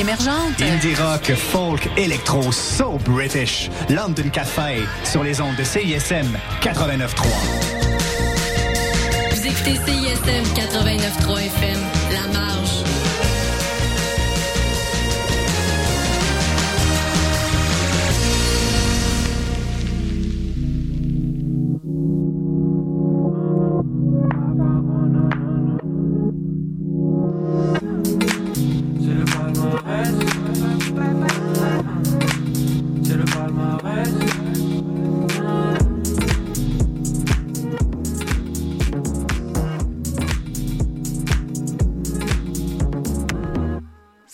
émergente. Indie rock, folk, électro, so British. London Café sur les ondes de CISM 89.3. Vous écoutez CISM 89.3 FM, La Marge.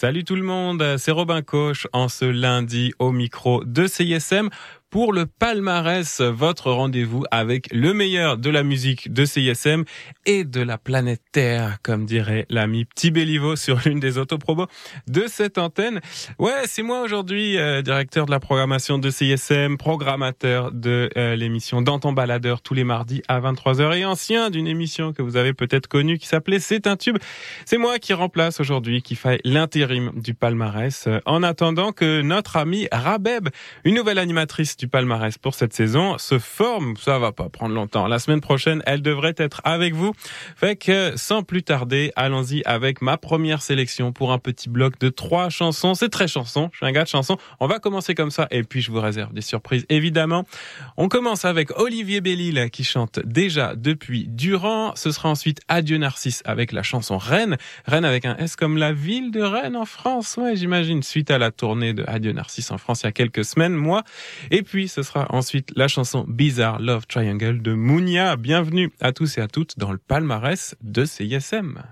Salut tout le monde, c'est Robin Coche en ce lundi au micro de CISM pour le palmarès, votre rendez-vous avec le meilleur de la musique de CISM et de la planète Terre, comme dirait l'ami Petit Béliveau sur l'une des autoprobos de cette antenne. Ouais, c'est moi aujourd'hui, euh, directeur de la programmation de CISM, programmateur de euh, l'émission Dans baladeur tous les mardis à 23h et ancien d'une émission que vous avez peut-être connue qui s'appelait C'est un tube. C'est moi qui remplace aujourd'hui, qui fait l'intérim du palmarès, euh, en attendant que notre amie Rabeb, une nouvelle animatrice du palmarès pour cette saison se forme. Ça va pas prendre longtemps. La semaine prochaine, elle devrait être avec vous. Fait que sans plus tarder, allons-y avec ma première sélection pour un petit bloc de trois chansons. C'est très chanson. Je suis un gars de chansons. On va commencer comme ça et puis je vous réserve des surprises évidemment. On commence avec Olivier Bellil qui chante déjà depuis Durand. Ce sera ensuite Adieu Narcisse avec la chanson Rennes. Rennes avec un S comme la ville de Rennes en France. Ouais, j'imagine suite à la tournée de Adieu Narcisse en France il y a quelques semaines, moi. Et puis ce sera ensuite la chanson Bizarre Love Triangle de Mounia. Bienvenue à tous et à toutes dans le palmarès de CISM.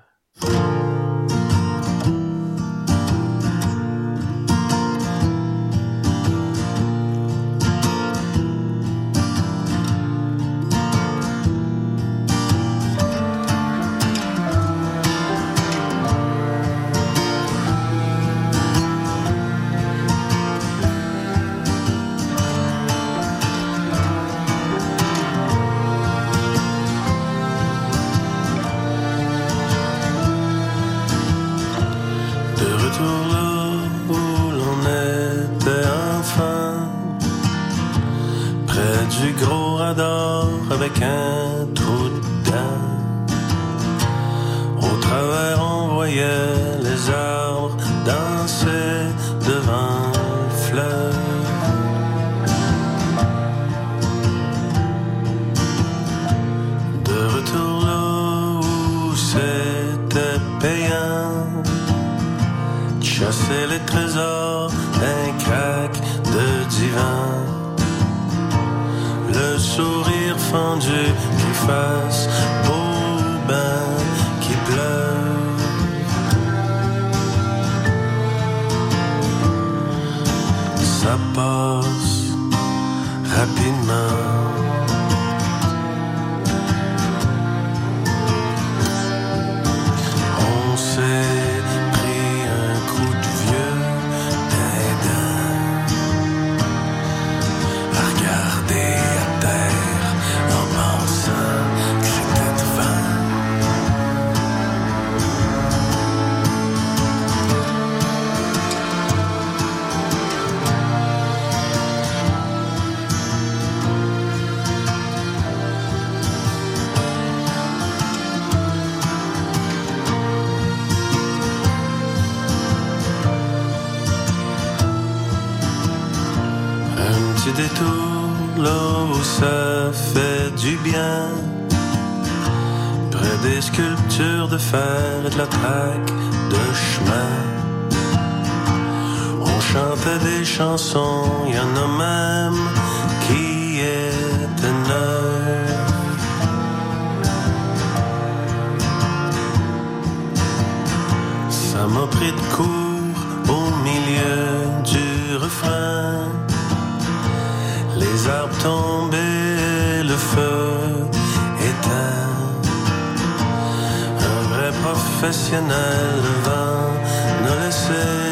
De fer et de la traque de chemin. On chantait des chansons, y en a même qui étaient neuves. Ça m'a pris de court au milieu du refrain. Les arbres tombés, le feu professionnel, le vent ne laissait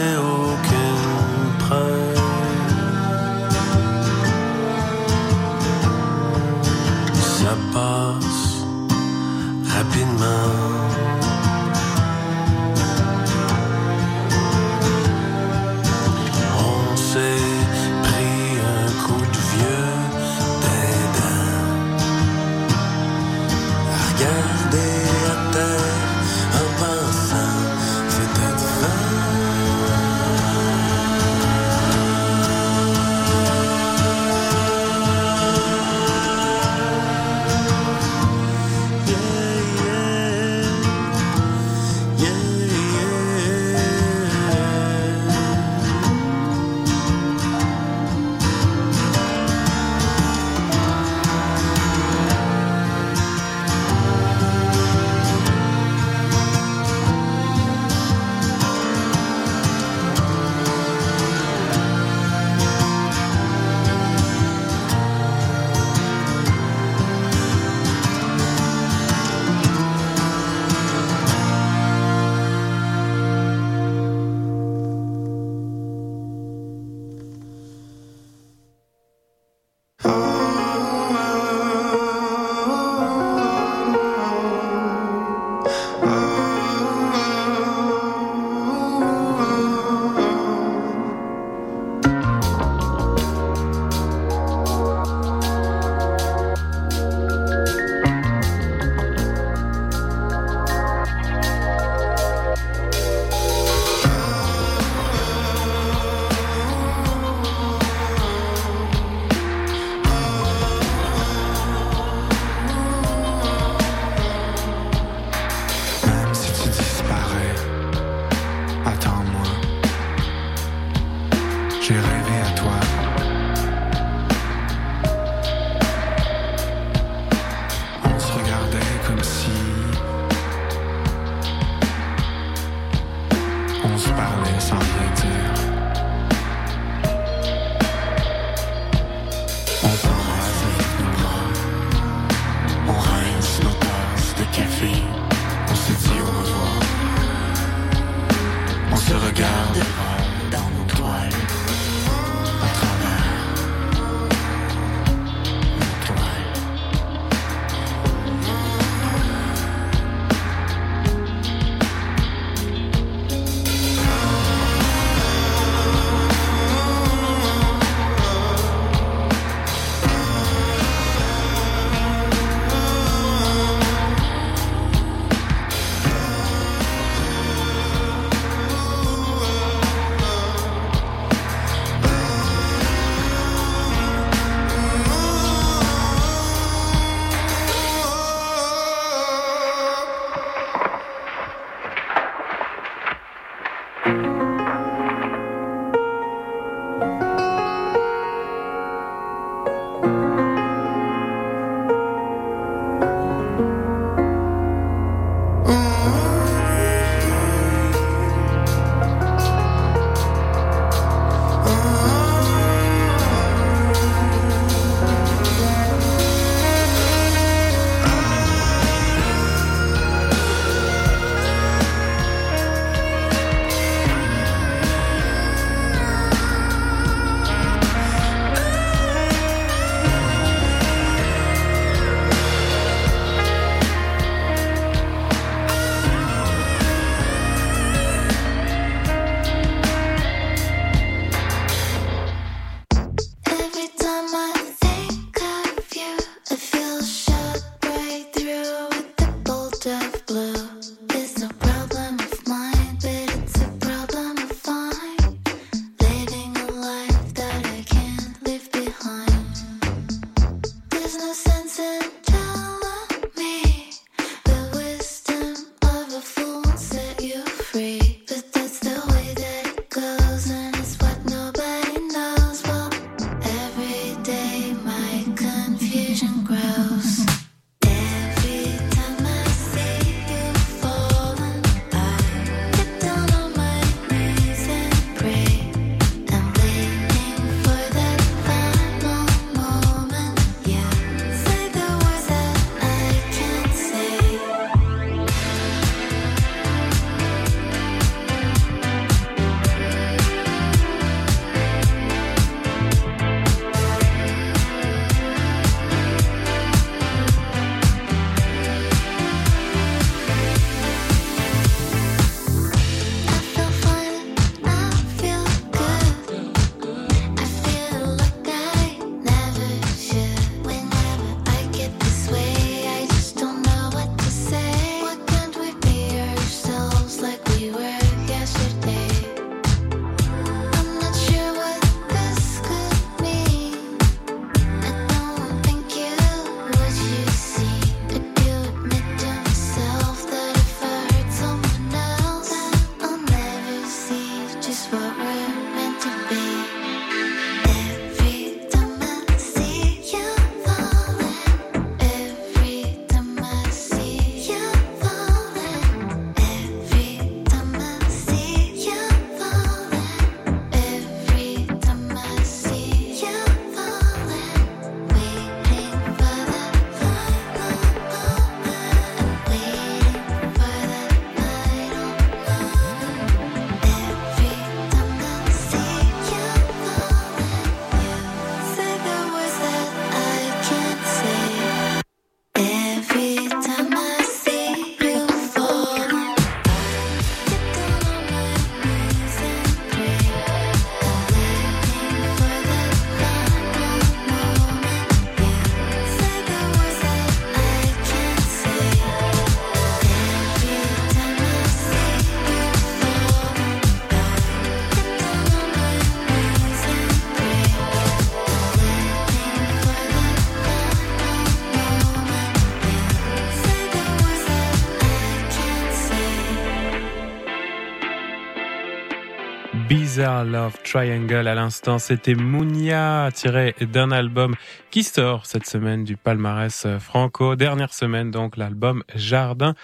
Love Triangle à l'instant. C'était Mounia tiré d'un album qui sort cette semaine du palmarès franco. Dernière semaine donc l'album Jardin.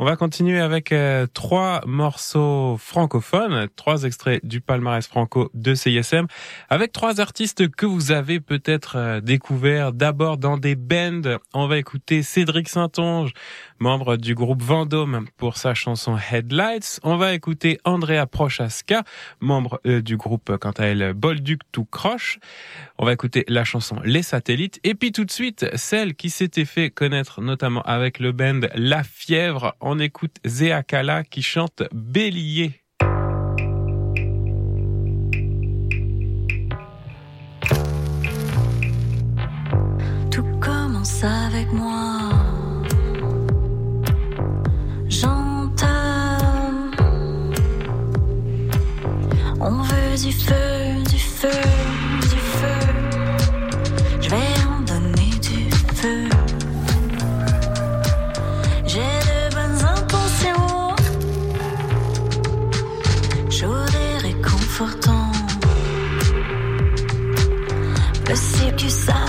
On va continuer avec euh, trois morceaux francophones, trois extraits du palmarès franco de CISM, avec trois artistes que vous avez peut-être euh, découverts d'abord dans des bands. On va écouter Cédric Saint-Onge, membre du groupe Vendôme pour sa chanson Headlights. On va écouter Andrea Prochaska, membre euh, du groupe quant à elle Bolduc tout croche. On va écouter la chanson Les Satellites et puis tout de suite celle qui s'était fait connaître notamment avec le band La Fièvre. On écoute Zéa Kala qui chante Bélier. Tout commence avec moi. Du feu, du feu, du feu. Je vais en donner du feu. J'ai de bonnes intentions. Chaud et réconfortant. Possible que ça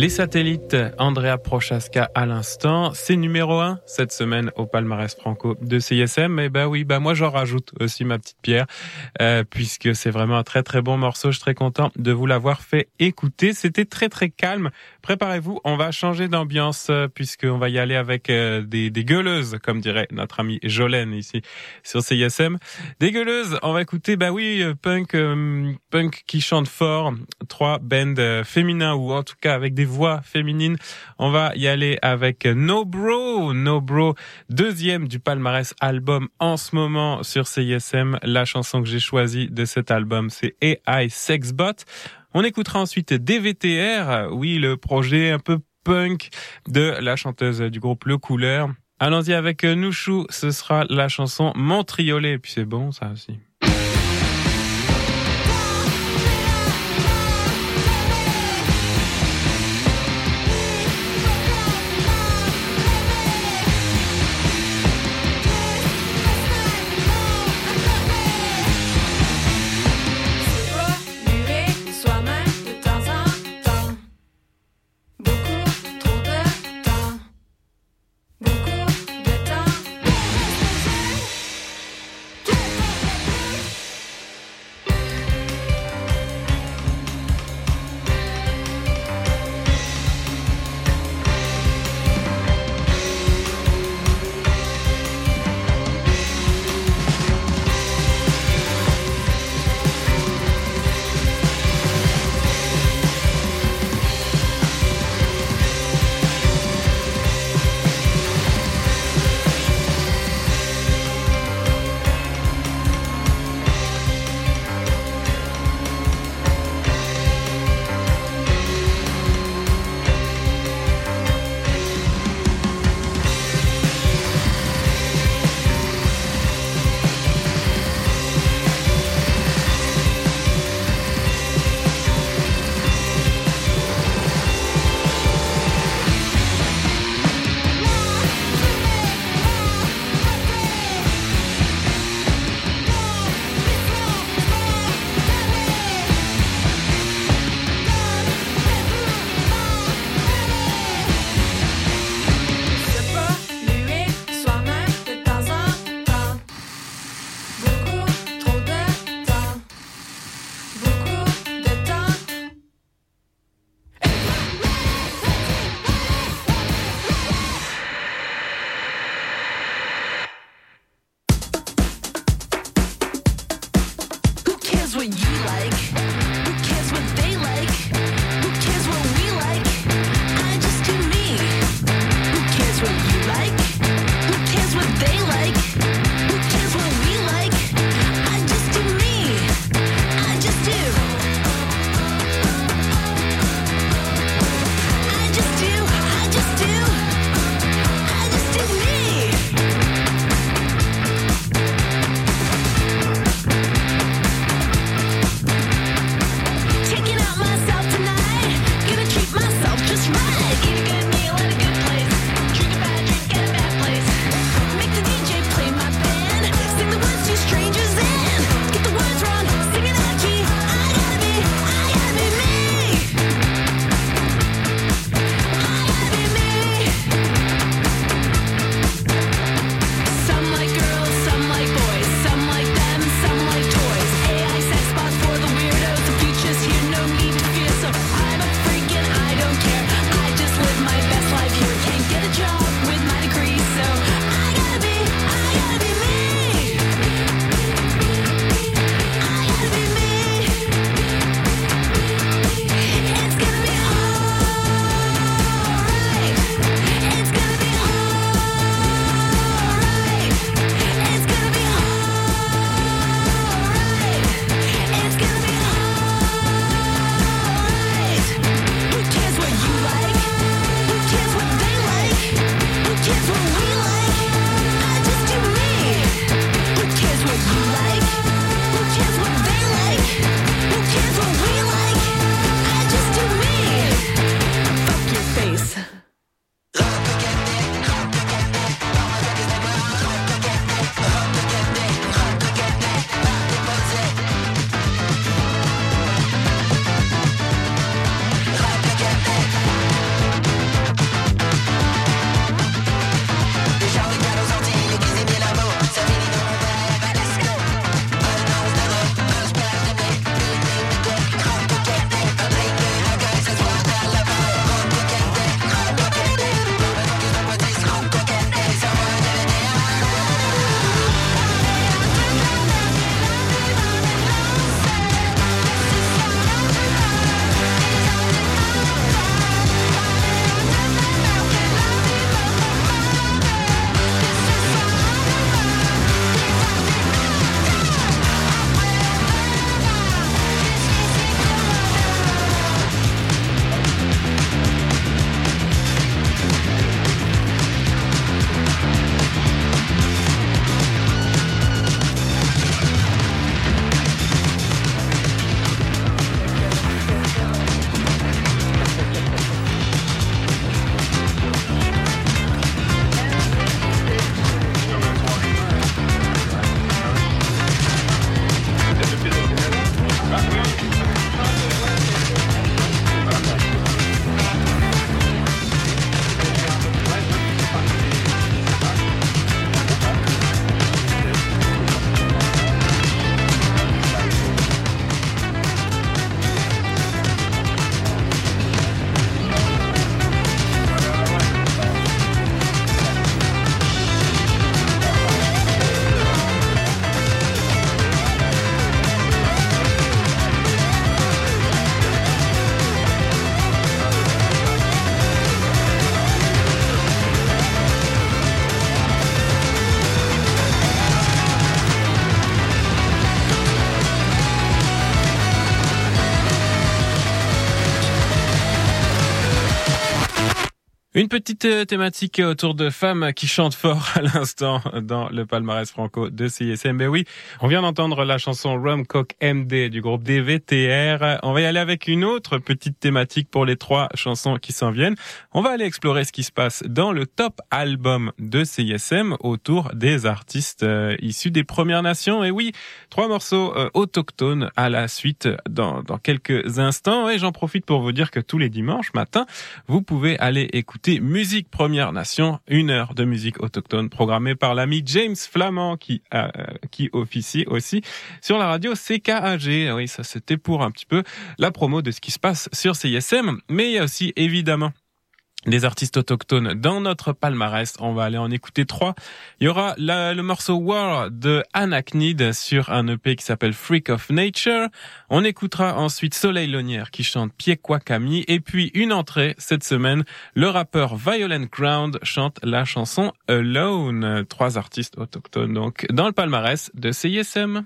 Les satellites, Andrea Prochaska à l'instant, c'est numéro un cette semaine au palmarès franco de CISM. Et bah oui, bah moi j'en rajoute aussi ma petite pierre, euh, puisque c'est vraiment un très très bon morceau. Je suis très content de vous l'avoir fait écouter. C'était très très calme. Préparez-vous, on va changer d'ambiance euh, puisqu'on va y aller avec euh, des, des gueuleuses, comme dirait notre ami Jolène ici sur CISM. Des gueuleuses, on va écouter, bah oui, euh, punk, punk qui chante fort, trois bands féminins ou en tout cas avec des voix féminines. On va y aller avec No Bro, No Bro, deuxième du palmarès album en ce moment sur CISM. La chanson que j'ai choisie de cet album, c'est AI Sexbot. On écoutera ensuite DVTR, oui, le projet un peu punk de la chanteuse du groupe Le Couleur. Allons-y avec Nouchou, ce sera la chanson Mon Triolet, et puis c'est bon ça aussi. Une petite euh, thématique autour de femmes qui chantent fort à l'instant dans le palmarès franco de CISM. Ben oui, on vient d'entendre la chanson Rum Cock MD du groupe DVTR. On va y aller avec une autre petite thématique pour les trois chansons qui s'en viennent. On va aller explorer ce qui se passe dans le top album de CISM autour des artistes euh, issus des Premières Nations. Et oui, trois morceaux euh, autochtones à la suite dans, dans quelques instants. Et j'en profite pour vous dire que tous les dimanches matin, vous pouvez aller écouter Musique Première Nation, une heure de musique autochtone programmée par l'ami James Flamand qui euh, qui officie aussi sur la radio CKAG. Oui, ça c'était pour un petit peu la promo de ce qui se passe sur CISM, mais il y a aussi évidemment des artistes autochtones dans notre palmarès. On va aller en écouter trois. Il y aura le morceau War de Anachnid sur un EP qui s'appelle Freak of Nature. On écoutera ensuite Soleil Lonière qui chante Piekwa-Kami. Et puis une entrée cette semaine, le rappeur Violent Ground chante la chanson Alone. Trois artistes autochtones donc dans le palmarès de CISM.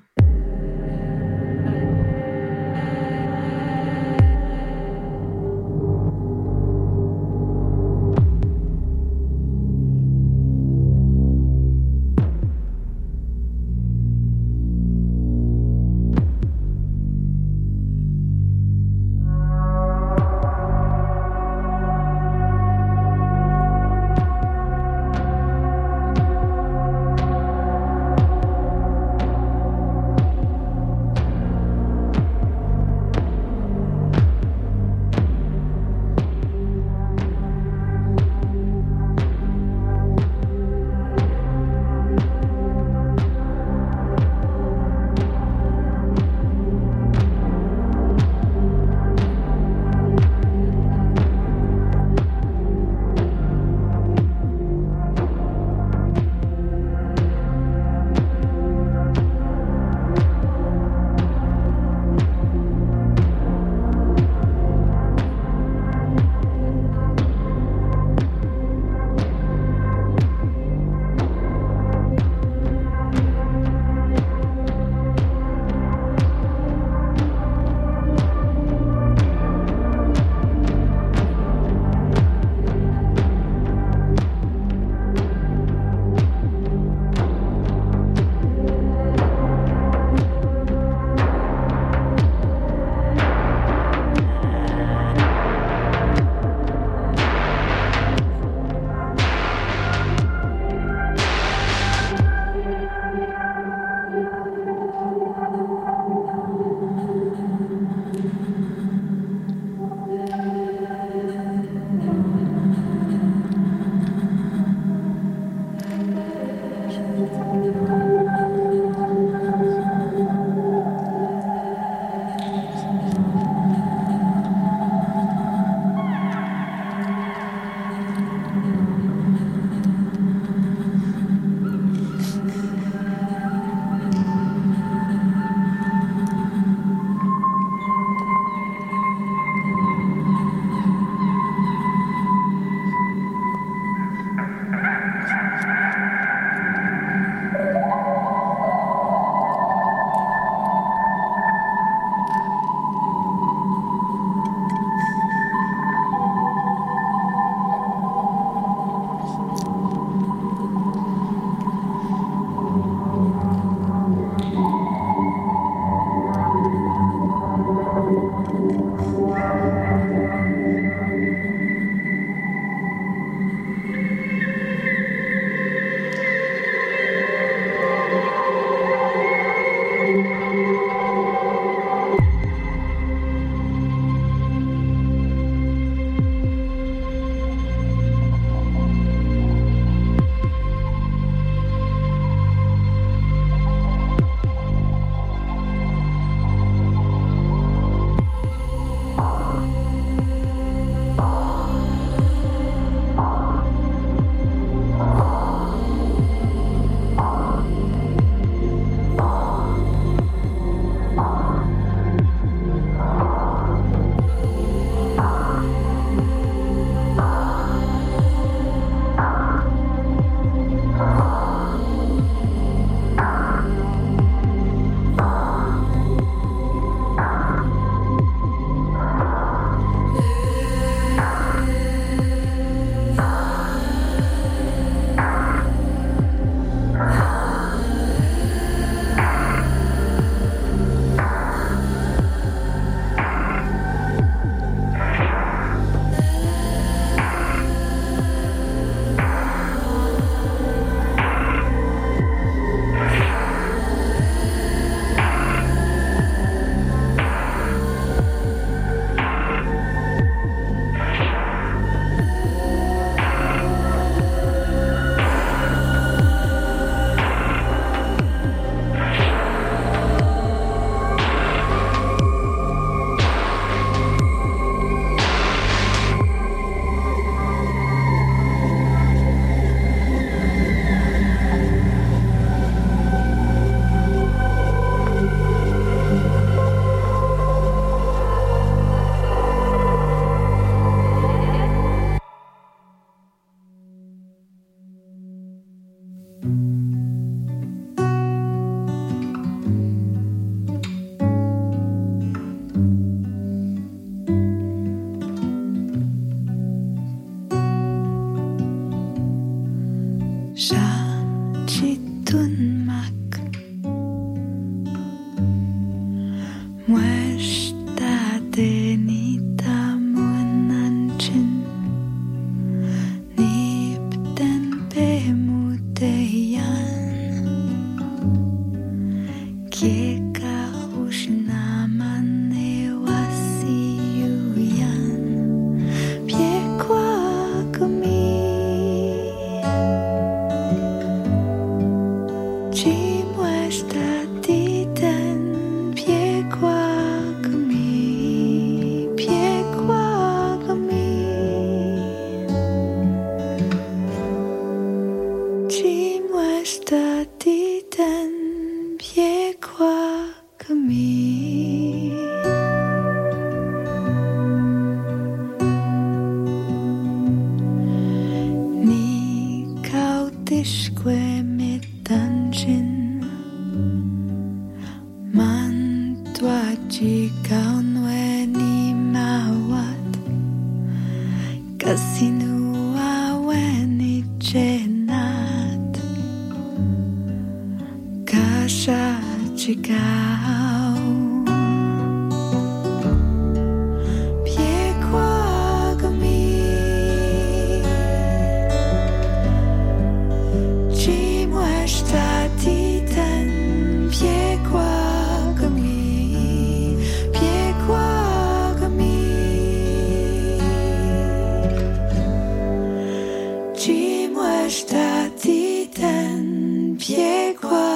Piekwa kami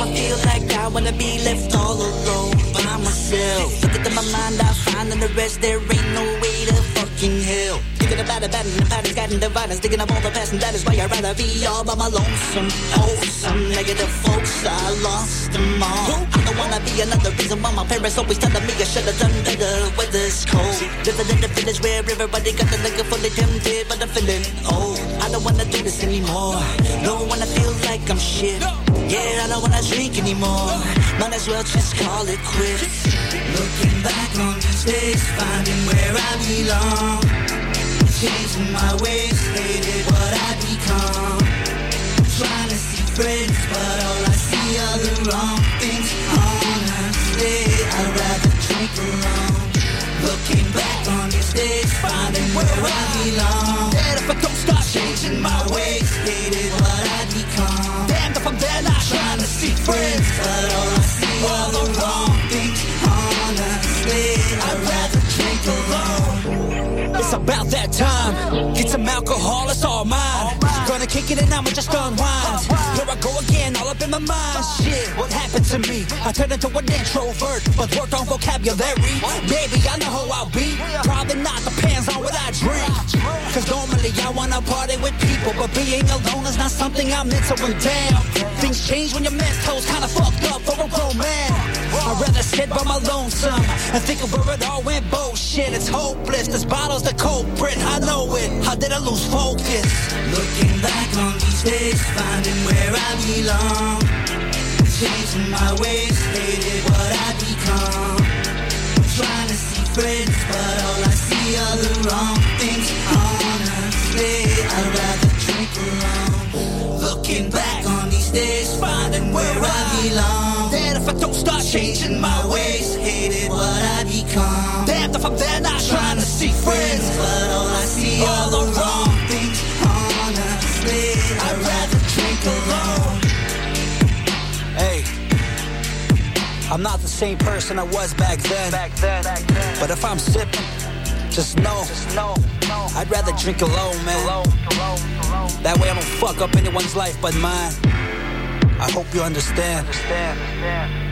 I feel like I wanna be left all alone by myself? Look into my mind, I find in the rest there ain't no way to fucking hell. Thinking about it, and the pattern's gotten divided. Thinking of all the past, and that is why I'd rather be all by my lonesome. Oh, some negative folks, I lost them all. I don't wanna be another reason why my parents always telling me I should've done better. Weather's cold, living in the village where everybody got the liquor fully tempted, but I'm feeling old. I don't wanna do this anymore. Don't wanna feel like I'm shit. Yeah, I don't wanna drink anymore. Might as well just call it quits. Looking back on days, finding where I belong. Changing my ways, hated what I become. Trying to see friends, but all I see are the wrong things. Honestly, I'd rather drink alone. Looking back on these days, finding where I belong. And if I don't start changing my ways, hated what I become. Damned if I'm dead, I'm trying to see friends, but all I see are the wrong It's about that time. Get some alcohol, it's all mine. Gonna kick it and I'ma just unwind. Here I go again, all up in my mind. Shit, what happened to me? I turned into an introvert, but worked on vocabulary. Maybe I know who I'll be. Probably not, depends on what I drink. Cause normally I wanna party with people, but being alone is not something I'm into and down. Things change when your men's toes kinda fucked up for a grown man. I'd rather sit by my lonesome and think of where it all went bullshit. It's hopeless. This bottle's the culprit. I know it. How did I lose focus? Looking back on these days, finding where I belong. Changing my ways, hated what I become. Trying to see friends, but all I see are the wrong things. Damned if I'm there not trying to see friends. But all I see are the the wrong things. Honestly, I'd rather drink alone. Hey, I'm not the same person I was back then. Back then, But if I'm sipping, just know, just know, I'd rather drink alone, man. That way I don't fuck up anyone's life but mine. I hope you understand understand.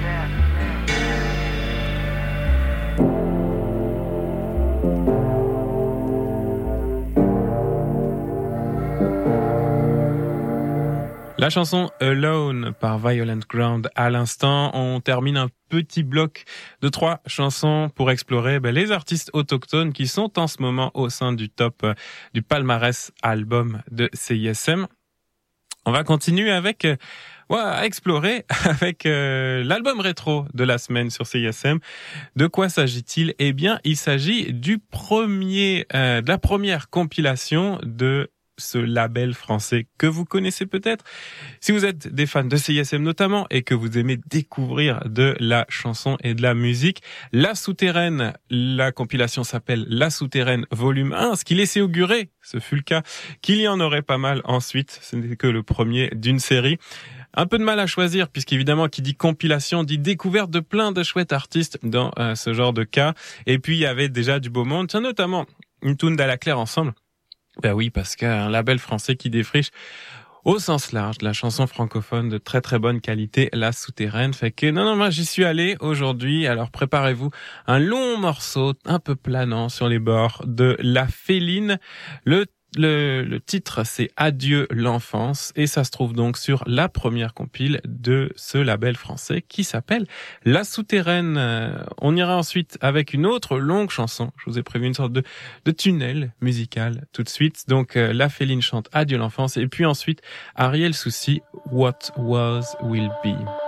La chanson Alone par Violent Ground à l'instant. On termine un petit bloc de trois chansons pour explorer ben, les artistes autochtones qui sont en ce moment au sein du top euh, du palmarès album de CISM. On va continuer avec euh, ouais, à explorer avec euh, l'album rétro de la semaine sur CISM. De quoi s'agit-il? Eh bien, il s'agit du premier, de la première compilation de ce label français que vous connaissez peut-être. Si vous êtes des fans de CISM notamment et que vous aimez découvrir de la chanson et de la musique, La Souterraine, la compilation s'appelle La Souterraine volume 1, ce qui laissait augurer, ce fut le cas, qu'il y en aurait pas mal ensuite. Ce n'est que le premier d'une série. Un peu de mal à choisir, puisqu'évidemment, qui dit compilation, dit découverte de plein de chouettes artistes dans euh, ce genre de cas. Et puis, il y avait déjà du beau monde, tiens, notamment une tune d'Ala Claire ensemble. Ben oui, parce qu'un label français qui défriche au sens large de la chanson francophone de très très bonne qualité, La Souterraine. Fait que non, non, moi j'y suis allé aujourd'hui. Alors préparez-vous un long morceau un peu planant sur les bords de La Féline. Le le, le titre c'est Adieu l'enfance et ça se trouve donc sur la première compile de ce label français qui s'appelle La Souterraine. Euh, On ira ensuite avec une autre longue chanson. Je vous ai prévu une sorte de, de tunnel musical tout de suite. Donc euh, La Féline chante Adieu l'enfance et puis ensuite Ariel Souci What Was Will Be.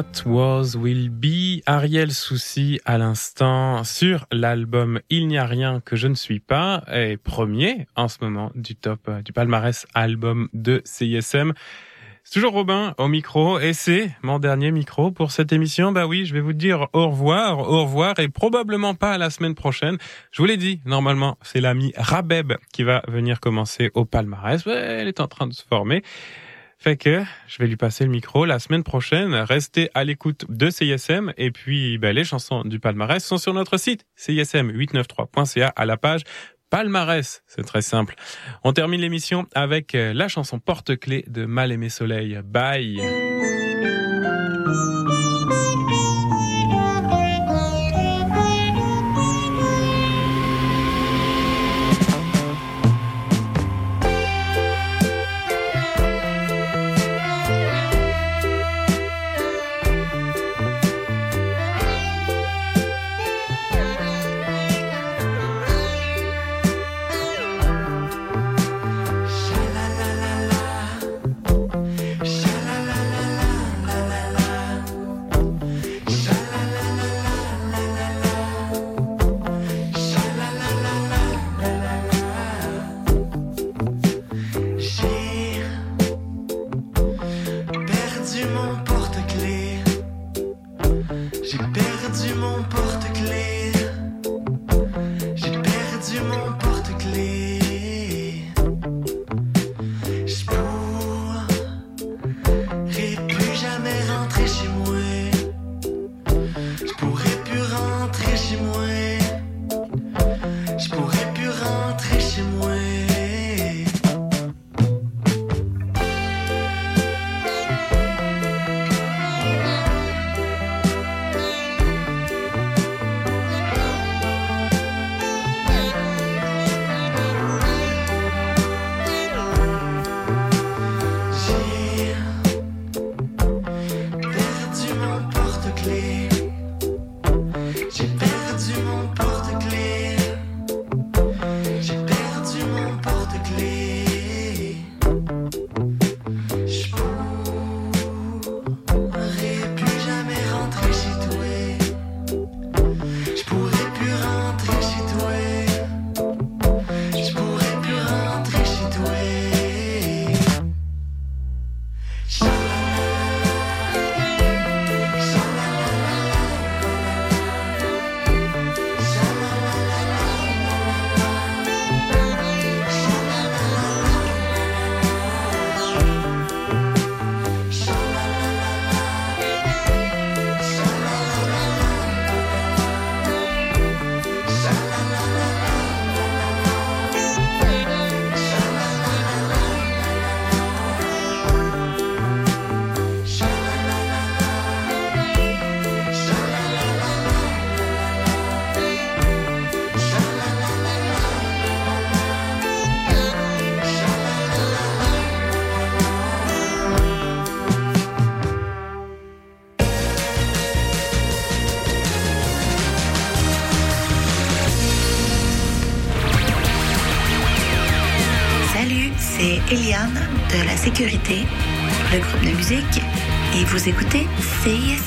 What Was Will Be, Ariel Souci à l'instant sur l'album Il n'y a rien que je ne suis pas, et premier en ce moment du top euh, du palmarès album de CISM. C'est toujours Robin au micro et c'est mon dernier micro pour cette émission. Bah oui, je vais vous dire au revoir, au revoir et probablement pas la semaine prochaine. Je vous l'ai dit, normalement, c'est l'ami Rabeb qui va venir commencer au palmarès. Elle est en train de se former. Fait que je vais lui passer le micro la semaine prochaine. Restez à l'écoute de CISM et puis ben, les chansons du palmarès sont sur notre site cism893.ca à la page palmarès. C'est très simple. On termine l'émission avec euh, la chanson porte-clé de Mal aimé soleil. Bye.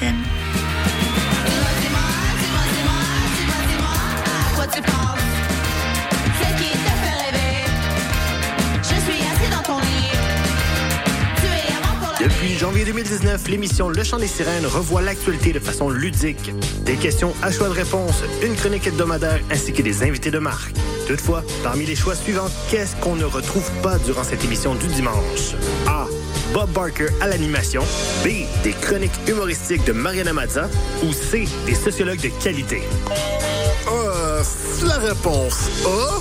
CISM. Quoi tu penses? C'est qui te fait rêver? Je suis assis dans ton lit. Tu es avant pour la Depuis janvier 2019, l'émission Le Chant des Sirènes revoit l'actualité de façon ludique. Des questions à choix de réponse, une chronique hebdomadaire ainsi que des invités de marque. Toutefois, parmi les choix suivants, qu'est-ce qu'on ne retrouve pas durant cette émission du dimanche? A. Bob Barker à l'animation. B. Des chroniques humoristiques de Mariana Mazza. Ou C. Des sociologues de qualité. Euh, la réponse A?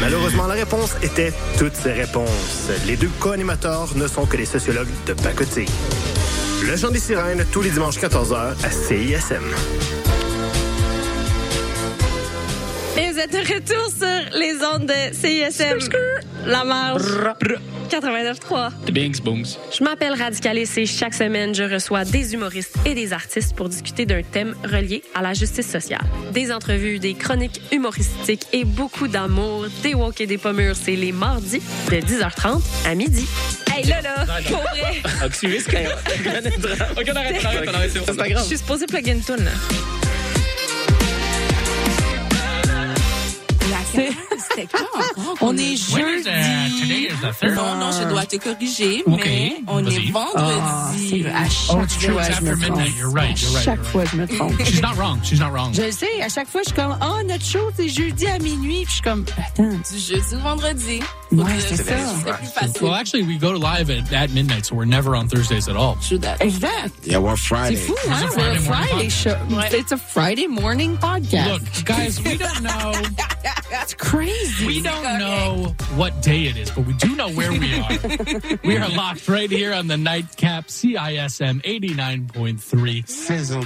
Malheureusement, la réponse était toutes ces réponses. Les deux co-animateurs ne sont que des sociologues de pacotille. Le chant des sirènes, tous les dimanches 14h à CISM. Et vous êtes de retour sur les ondes de CISM. La marge. 89.3. Bings, booms. Je m'appelle Radicalis et chaque semaine, je reçois des humoristes et des artistes pour discuter d'un thème relié à la justice sociale. Des entrevues, des chroniques humoristiques et beaucoup d'amour, des walk et des pommures. C'est les mardis de 10h30 à midi. Hey, là, là, pour vrai. Ok, on arrête, on arrête, on arrête, c'est bon. Je suis supposée plugger une toune, là. C'était quand? On est When is, today jeudi. is the third? Non, non, je dois te corriger, mais on vas-y. est vendredi. à chaque Oh, it's true. fois, It's je me after trompe. midnight. You're right. You're right. Chaque you're fois, je me trompe. She's not wrong. She's not wrong. Je le sais, à chaque fois, je suis comme, oh, notre show, c'est jeudi à minuit. Puis je suis comme, attends. Du jeudi au vendredi. Ouais, que c'est c'est ça. plus facile. Well, actually, we go live at, at midnight, so we're never on Thursdays at all. True that. Exact. Yeah, we're C'est Friday. fou, It's hein? a C'est Friday un morning Friday show. It's a Friday morning podcast. Look, guys, we don't know. That's crazy. We don't know what day it is, but we do know where we are. we are locked right here on the nightcap CISM 89.3. Sizzle.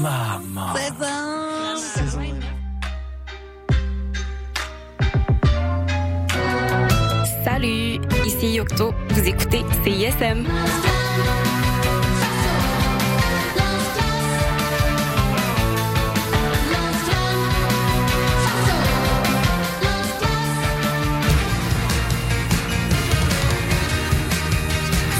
Mama. Salut, ici Yocto. Vous écoutez CISM.